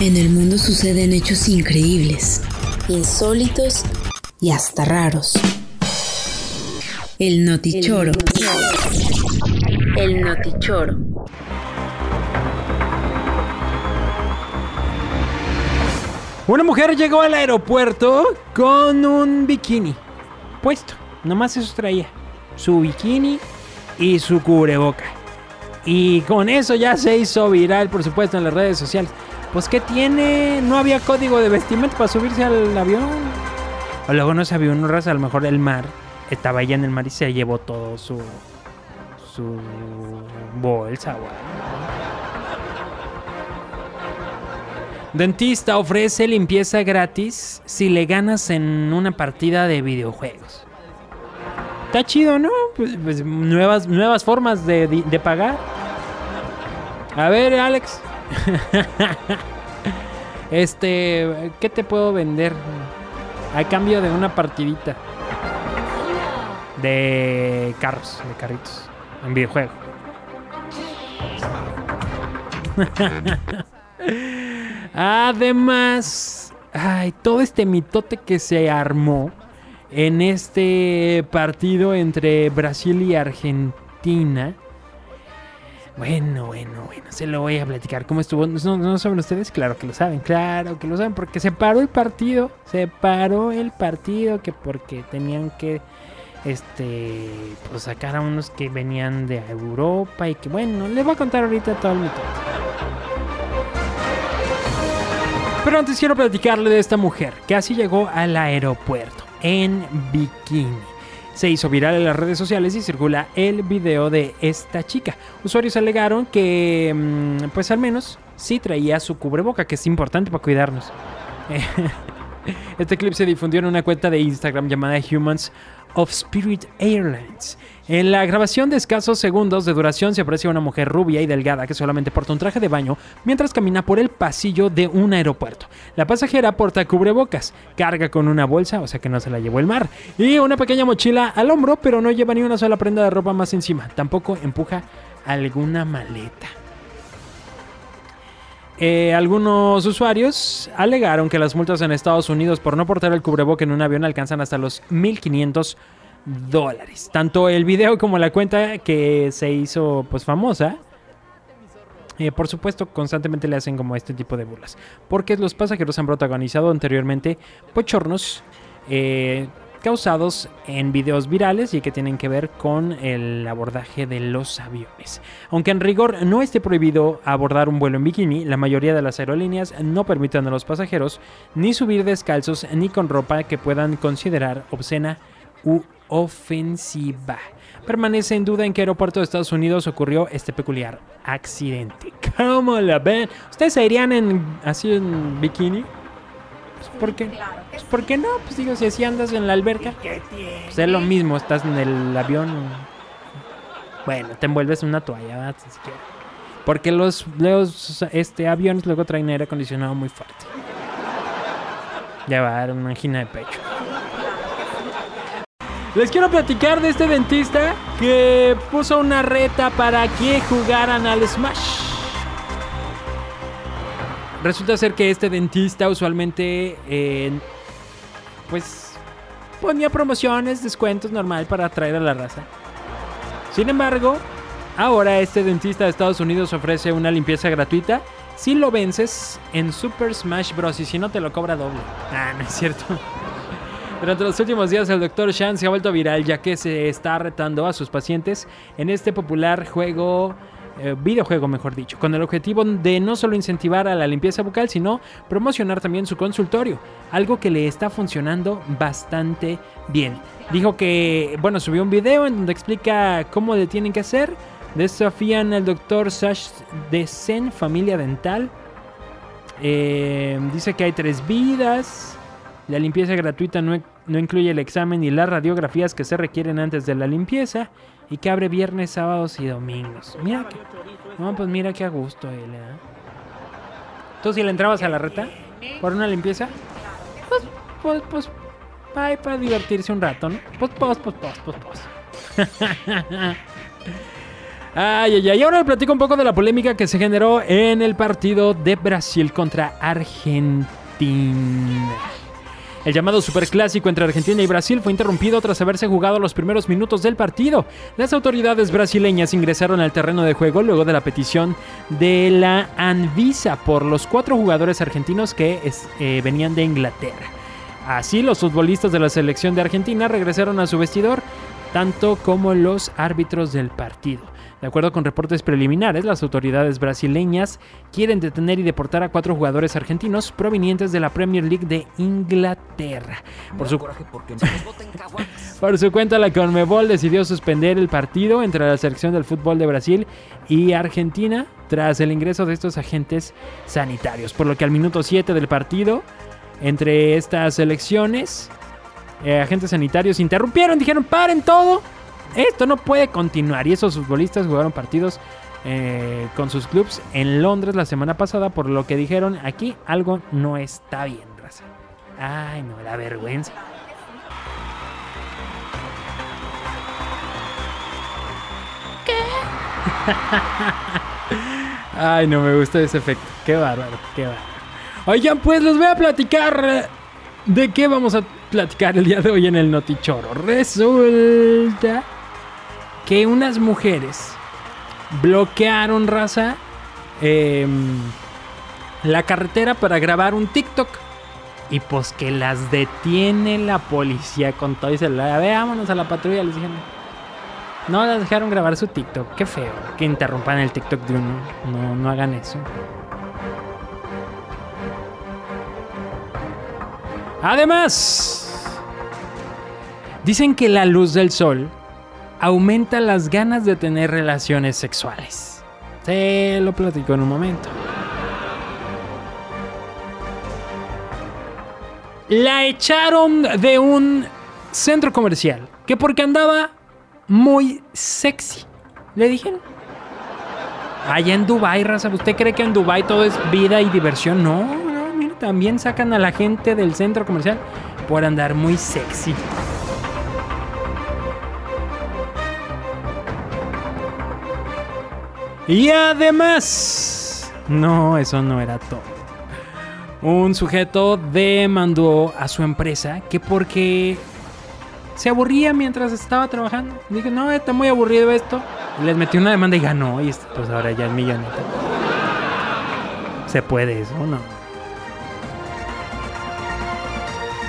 En el mundo suceden hechos increíbles, insólitos y hasta raros. El notichoro. El notichoro. Una mujer llegó al aeropuerto con un bikini puesto. Nomás eso traía. Su bikini y su cubreboca. Y con eso ya se hizo viral, por supuesto, en las redes sociales. Pues ¿qué tiene? No había código de vestimenta para subirse al avión. O luego no se había un raza, a lo mejor el mar. Estaba allá en el mar y se llevó todo su su bolsa, güey. Dentista ofrece limpieza gratis si le ganas en una partida de videojuegos. Está chido, ¿no? Pues, pues, nuevas, nuevas formas de, de pagar. A ver, Alex. este, ¿qué te puedo vender? A cambio de una partidita. De carros, de carritos. En videojuego. Además, ay, todo este mitote que se armó en este partido entre Brasil y Argentina. Bueno, bueno, bueno, se lo voy a platicar. ¿Cómo estuvo? ¿No, ¿No, saben ustedes? Claro que lo saben, claro que lo saben, porque se paró el partido, se paró el partido, que porque tenían que este pues sacar a unos que venían de Europa y que bueno, les voy a contar ahorita todo el mito. Pero antes quiero platicarle de esta mujer que así llegó al aeropuerto en bikini. Se hizo viral en las redes sociales y circula el video de esta chica. Usuarios alegaron que, mm, pues al menos, sí traía su cubreboca, que es importante para cuidarnos. Este clip se difundió en una cuenta de Instagram llamada Humans of Spirit Airlines. En la grabación de escasos segundos de duración se aprecia una mujer rubia y delgada que solamente porta un traje de baño mientras camina por el pasillo de un aeropuerto. La pasajera porta cubrebocas, carga con una bolsa, o sea que no se la llevó el mar, y una pequeña mochila al hombro, pero no lleva ni una sola prenda de ropa más encima. Tampoco empuja alguna maleta. Eh, algunos usuarios alegaron que las multas en Estados Unidos por no portar el cubreboca en un avión alcanzan hasta los 1.500 dólares. Tanto el video como la cuenta que se hizo pues famosa, eh, por supuesto, constantemente le hacen como este tipo de burlas. Porque los pasajeros han protagonizado anteriormente pochornos eh, causados en videos virales y que tienen que ver con el abordaje de los aviones. Aunque en rigor no esté prohibido abordar un vuelo en bikini, la mayoría de las aerolíneas no permiten a los pasajeros ni subir descalzos ni con ropa que puedan considerar obscena u ofensiva. Permanece en duda en qué aeropuerto de Estados Unidos ocurrió este peculiar accidente. ¿Cómo la ven? ¿Ustedes se irían en, así en bikini? Pues, ¿Por qué? Pues, ¿Por qué no? Pues digo, si así andas en la alberca, pues es lo mismo, estás en el avión. Bueno, te envuelves en una toalla, ¿verdad? si quieres. Porque los, los este, aviones luego traen aire acondicionado muy fuerte. Ya va a dar una angina de pecho. Les quiero platicar de este dentista que puso una reta para que jugaran al Smash. Resulta ser que este dentista usualmente eh, pues ponía promociones, descuentos normal para atraer a la raza. Sin embargo, ahora este dentista de Estados Unidos ofrece una limpieza gratuita si lo vences en Super Smash Bros. y si no te lo cobra doble. Ah, no es cierto. Durante los últimos días el Dr. Shan se ha vuelto viral ya que se está retando a sus pacientes en este popular juego eh, videojuego, mejor dicho, con el objetivo de no solo incentivar a la limpieza bucal, sino promocionar también su consultorio, algo que le está funcionando bastante bien. Dijo que, bueno, subió un video en donde explica cómo le tienen que hacer. Desafían al doctor Sash de Zen, familia dental. Eh, dice que hay tres vidas. La limpieza gratuita no, no incluye el examen ni las radiografías que se requieren antes de la limpieza y que abre viernes, sábados y domingos. Mira que. No, pues mira que a gusto él, ¿eh? ¿Tú si le entrabas a la reta? ¿Por una limpieza? Pues, pues, pues. Para, para divertirse un rato, ¿no? Pues, pues, pues, pues, pues, pues. Ay, ay, ay. Ahora le platico un poco de la polémica que se generó en el partido de Brasil contra Argentina. El llamado superclásico entre Argentina y Brasil fue interrumpido tras haberse jugado los primeros minutos del partido. Las autoridades brasileñas ingresaron al terreno de juego luego de la petición de la Anvisa por los cuatro jugadores argentinos que eh, venían de Inglaterra. Así, los futbolistas de la selección de Argentina regresaron a su vestidor, tanto como los árbitros del partido. De acuerdo con reportes preliminares, las autoridades brasileñas quieren detener y deportar a cuatro jugadores argentinos provenientes de la Premier League de Inglaterra. Por su, Por su cuenta, la Conmebol decidió suspender el partido entre la selección del fútbol de Brasil y Argentina tras el ingreso de estos agentes sanitarios. Por lo que al minuto 7 del partido, entre estas selecciones, eh, agentes sanitarios interrumpieron, dijeron paren todo esto no puede continuar. Y esos futbolistas jugaron partidos eh, con sus clubes en Londres la semana pasada, por lo que dijeron aquí algo no está bien, raza. Ay, no, la vergüenza. ¿Qué? Ay, no me gusta ese efecto. Qué bárbaro, qué bárbaro. Oigan, pues les voy a platicar de qué vamos a platicar el día de hoy en el Notichoro. Resulta que unas mujeres bloquearon, raza, em, la carretera para grabar un TikTok. Y pues que las detiene la policía con todo y se veámonos a la patrulla. Les dijeron, no las dejaron grabar su TikTok. Qué feo que interrumpan el TikTok de uno. No, no hagan eso. Además, dicen que la luz del sol aumenta las ganas de tener relaciones sexuales. Se lo platico en un momento. La echaron de un centro comercial que porque andaba muy sexy. Le dijeron. Allá en Dubai, raza, ¿usted cree que en Dubai todo es vida y diversión? No, no, también sacan a la gente del centro comercial por andar muy sexy. Y además, no, eso no era todo. Un sujeto demandó a su empresa que porque se aburría mientras estaba trabajando. Dijo, no, está muy aburrido esto. Les metió una demanda y ganó. Y pues ahora ya es milloneta. Se puede eso, ¿no?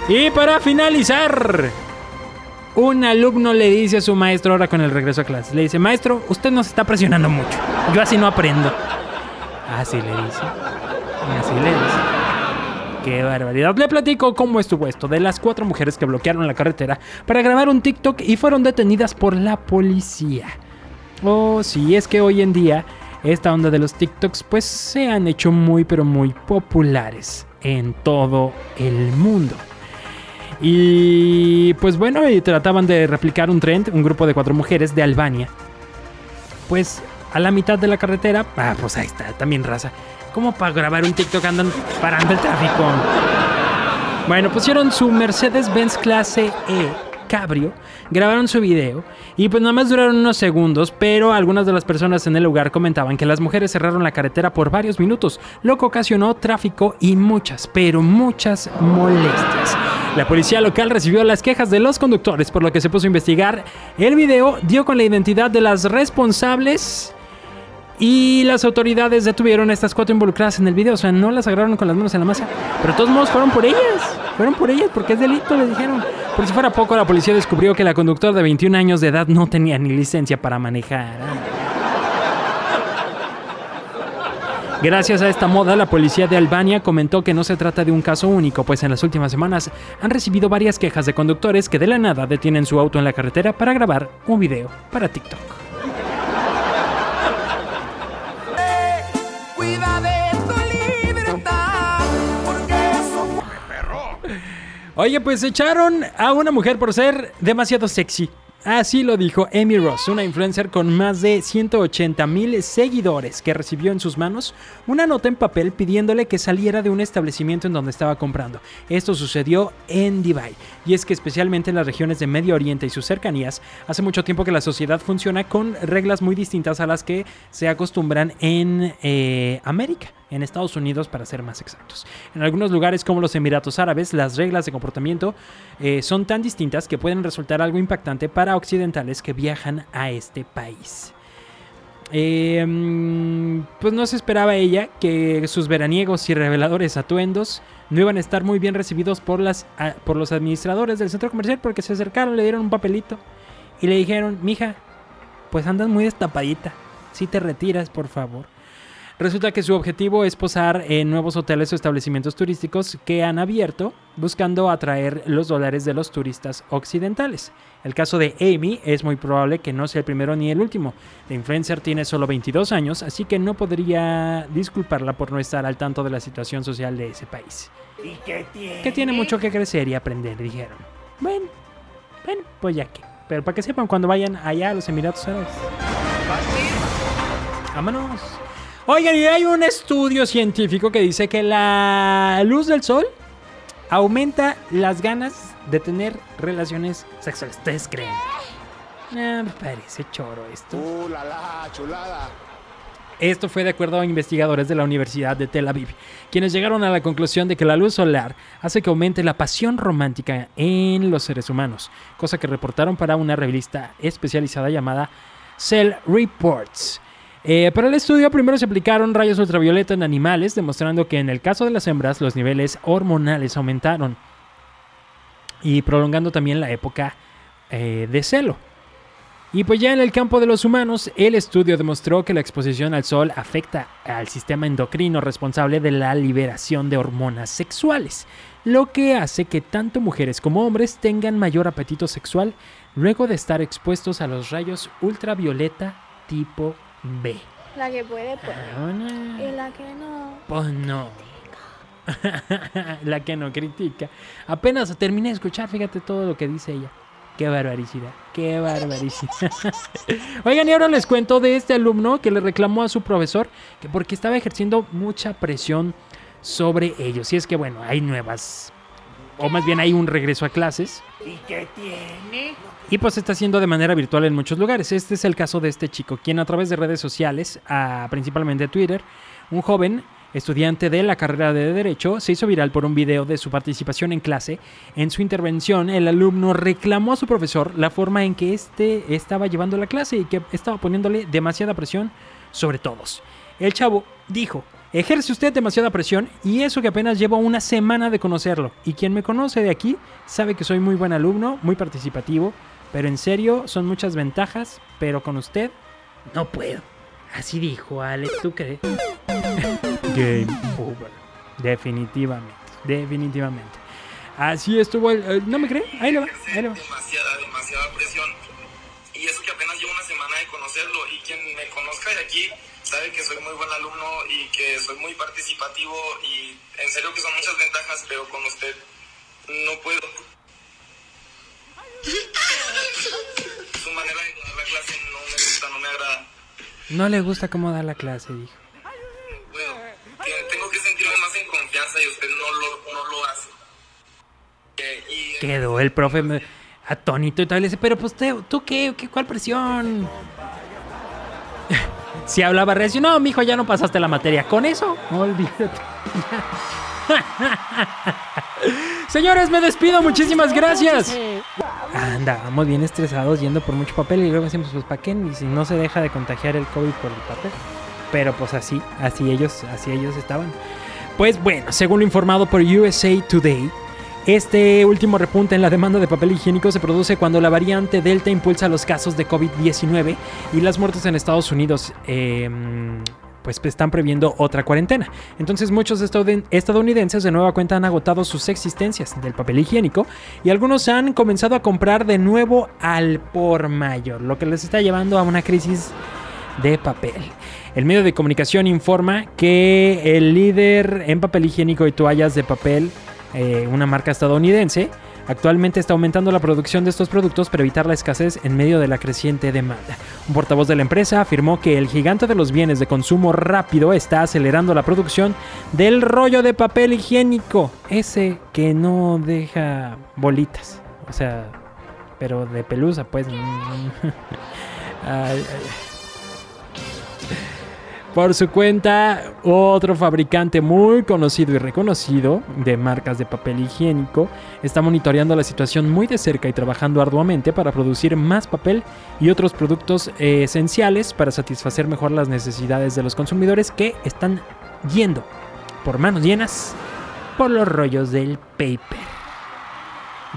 Y para finalizar, un alumno le dice a su maestro ahora con el regreso a clase, le dice, maestro, usted nos está presionando mucho. Yo así no aprendo. Así le dice. Así le dice. Qué barbaridad. Le platico cómo estuvo esto de las cuatro mujeres que bloquearon la carretera para grabar un TikTok y fueron detenidas por la policía. Oh, sí, es que hoy en día esta onda de los TikToks pues se han hecho muy pero muy populares en todo el mundo. Y pues bueno, trataban de replicar un trend, un grupo de cuatro mujeres de Albania. Pues a la mitad de la carretera, ah, pues ahí está, también raza. ¿Cómo para grabar un TikTok andan parando el tráfico? Bueno, pusieron su Mercedes-Benz clase E cabrio, grabaron su video y pues nada más duraron unos segundos, pero algunas de las personas en el lugar comentaban que las mujeres cerraron la carretera por varios minutos, lo que ocasionó tráfico y muchas, pero muchas molestias. La policía local recibió las quejas de los conductores, por lo que se puso a investigar. El video dio con la identidad de las responsables y las autoridades detuvieron a estas cuatro involucradas en el video. O sea, no las agarraron con las manos en la masa. Pero de todos modos fueron por ellas. Fueron por ellas porque es delito, le dijeron. Por si fuera poco, la policía descubrió que la conductora de 21 años de edad no tenía ni licencia para manejar. Gracias a esta moda, la policía de Albania comentó que no se trata de un caso único, pues en las últimas semanas han recibido varias quejas de conductores que de la nada detienen su auto en la carretera para grabar un video para TikTok. Oye, pues echaron a una mujer por ser demasiado sexy. Así lo dijo Amy Ross, una influencer con más de 180 mil seguidores que recibió en sus manos una nota en papel pidiéndole que saliera de un establecimiento en donde estaba comprando. Esto sucedió en Dubai y es que especialmente en las regiones de Medio Oriente y sus cercanías, hace mucho tiempo que la sociedad funciona con reglas muy distintas a las que se acostumbran en eh, América en Estados Unidos para ser más exactos. En algunos lugares como los Emiratos Árabes, las reglas de comportamiento eh, son tan distintas que pueden resultar algo impactante para occidentales que viajan a este país. Em, pues no se esperaba ella que sus veraniegos y reveladores atuendos no iban a estar muy bien recibidos por, las, por los administradores del centro comercial porque se acercaron, le dieron un papelito y le dijeron, mija, pues andas muy destapadita, si te retiras por favor. Resulta que su objetivo es posar en nuevos hoteles o establecimientos turísticos que han abierto buscando atraer los dólares de los turistas occidentales. El caso de Amy es muy probable que no sea el primero ni el último. La influencer tiene solo 22 años, así que no podría disculparla por no estar al tanto de la situación social de ese país. ¿Y qué tiene? Que tiene mucho que crecer y aprender, dijeron. Bueno, bueno, pues ya que. Pero para que sepan cuando vayan allá a los Emiratos Árabes. Vámonos. Oigan, y hay un estudio científico que dice que la luz del sol aumenta las ganas de tener relaciones sexuales. ¿Ustedes creen? Ah, me parece choro esto. Uh, la, la, chulada. Esto fue de acuerdo a investigadores de la Universidad de Tel Aviv, quienes llegaron a la conclusión de que la luz solar hace que aumente la pasión romántica en los seres humanos, cosa que reportaron para una revista especializada llamada Cell Reports. Eh, para el estudio primero se aplicaron rayos ultravioleta en animales, demostrando que en el caso de las hembras los niveles hormonales aumentaron y prolongando también la época eh, de celo. Y pues ya en el campo de los humanos, el estudio demostró que la exposición al sol afecta al sistema endocrino responsable de la liberación de hormonas sexuales, lo que hace que tanto mujeres como hombres tengan mayor apetito sexual luego de estar expuestos a los rayos ultravioleta tipo B. La que puede. Ah, no. Y la que no. Pues no. la que no critica. Apenas terminé de escuchar, fíjate todo lo que dice ella. Qué barbaricidad, qué barbaricidad. Oigan, y ahora les cuento de este alumno que le reclamó a su profesor que porque estaba ejerciendo mucha presión sobre ellos. Y es que, bueno, hay nuevas, o más bien hay un regreso a clases. ¿Y qué tiene? Y pues se está haciendo de manera virtual en muchos lugares. Este es el caso de este chico, quien a través de redes sociales, principalmente Twitter, un joven estudiante de la carrera de Derecho, se hizo viral por un video de su participación en clase. En su intervención, el alumno reclamó a su profesor la forma en que éste estaba llevando la clase y que estaba poniéndole demasiada presión sobre todos. El chavo dijo, ejerce usted demasiada presión y eso que apenas llevo una semana de conocerlo. Y quien me conoce de aquí sabe que soy muy buen alumno, muy participativo, pero en serio son muchas ventajas, pero con usted no puedo. Así dijo Alex, ¿tú crees? Game over. Definitivamente, definitivamente. Así estuvo el... eh, ¿No me cree? Ahí le va, ahí le va. demasiada, demasiada presión. Y eso que apenas llevo una semana de conocerlo. Y quien me conozca de aquí sabe que soy muy buen alumno y que soy muy participativo. Y en serio que son muchas ventajas, pero con usted no puedo. Su manera de dar la clase no me gusta, no me agrada. No le gusta cómo da la clase, dijo. Bueno, que tengo que sentirme más en confianza y usted no lo, no lo hace. Eh, y Quedó el profe me- atónito y tal. Le dice, pero pues te- tú qué, qué, ¿cuál presión? Si hablaba recio, no, mijo, ya no pasaste la materia. Con eso, olvídate. Señores, me despido, muchísimas gracias. Andábamos bien estresados yendo por mucho papel y luego decimos, pues ¿para qué? Y si no se deja de contagiar el COVID por el papel. Pero pues así, así ellos, así ellos estaban. Pues bueno, según lo informado por USA Today, este último repunte en la demanda de papel higiénico se produce cuando la variante Delta impulsa los casos de COVID-19 y las muertes en Estados Unidos. eh, pues están previendo otra cuarentena. Entonces muchos estadoun- estadounidenses de nueva cuenta han agotado sus existencias del papel higiénico y algunos han comenzado a comprar de nuevo al por mayor, lo que les está llevando a una crisis de papel. El medio de comunicación informa que el líder en papel higiénico y toallas de papel, eh, una marca estadounidense, Actualmente está aumentando la producción de estos productos para evitar la escasez en medio de la creciente demanda. Un portavoz de la empresa afirmó que el gigante de los bienes de consumo rápido está acelerando la producción del rollo de papel higiénico, ese que no deja bolitas, o sea, pero de pelusa, pues. Ay. Por su cuenta, otro fabricante muy conocido y reconocido de marcas de papel higiénico está monitoreando la situación muy de cerca y trabajando arduamente para producir más papel y otros productos eh, esenciales para satisfacer mejor las necesidades de los consumidores que están yendo por manos llenas por los rollos del paper.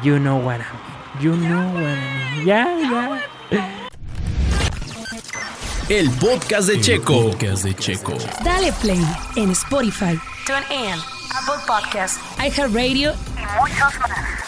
You know what I mean. You know what I mean. Ya, ya. El podcast de Checo. podcast de Checo. Dale play en Spotify, TuneIn, Apple Podcasts iHeartRadio y muchos más.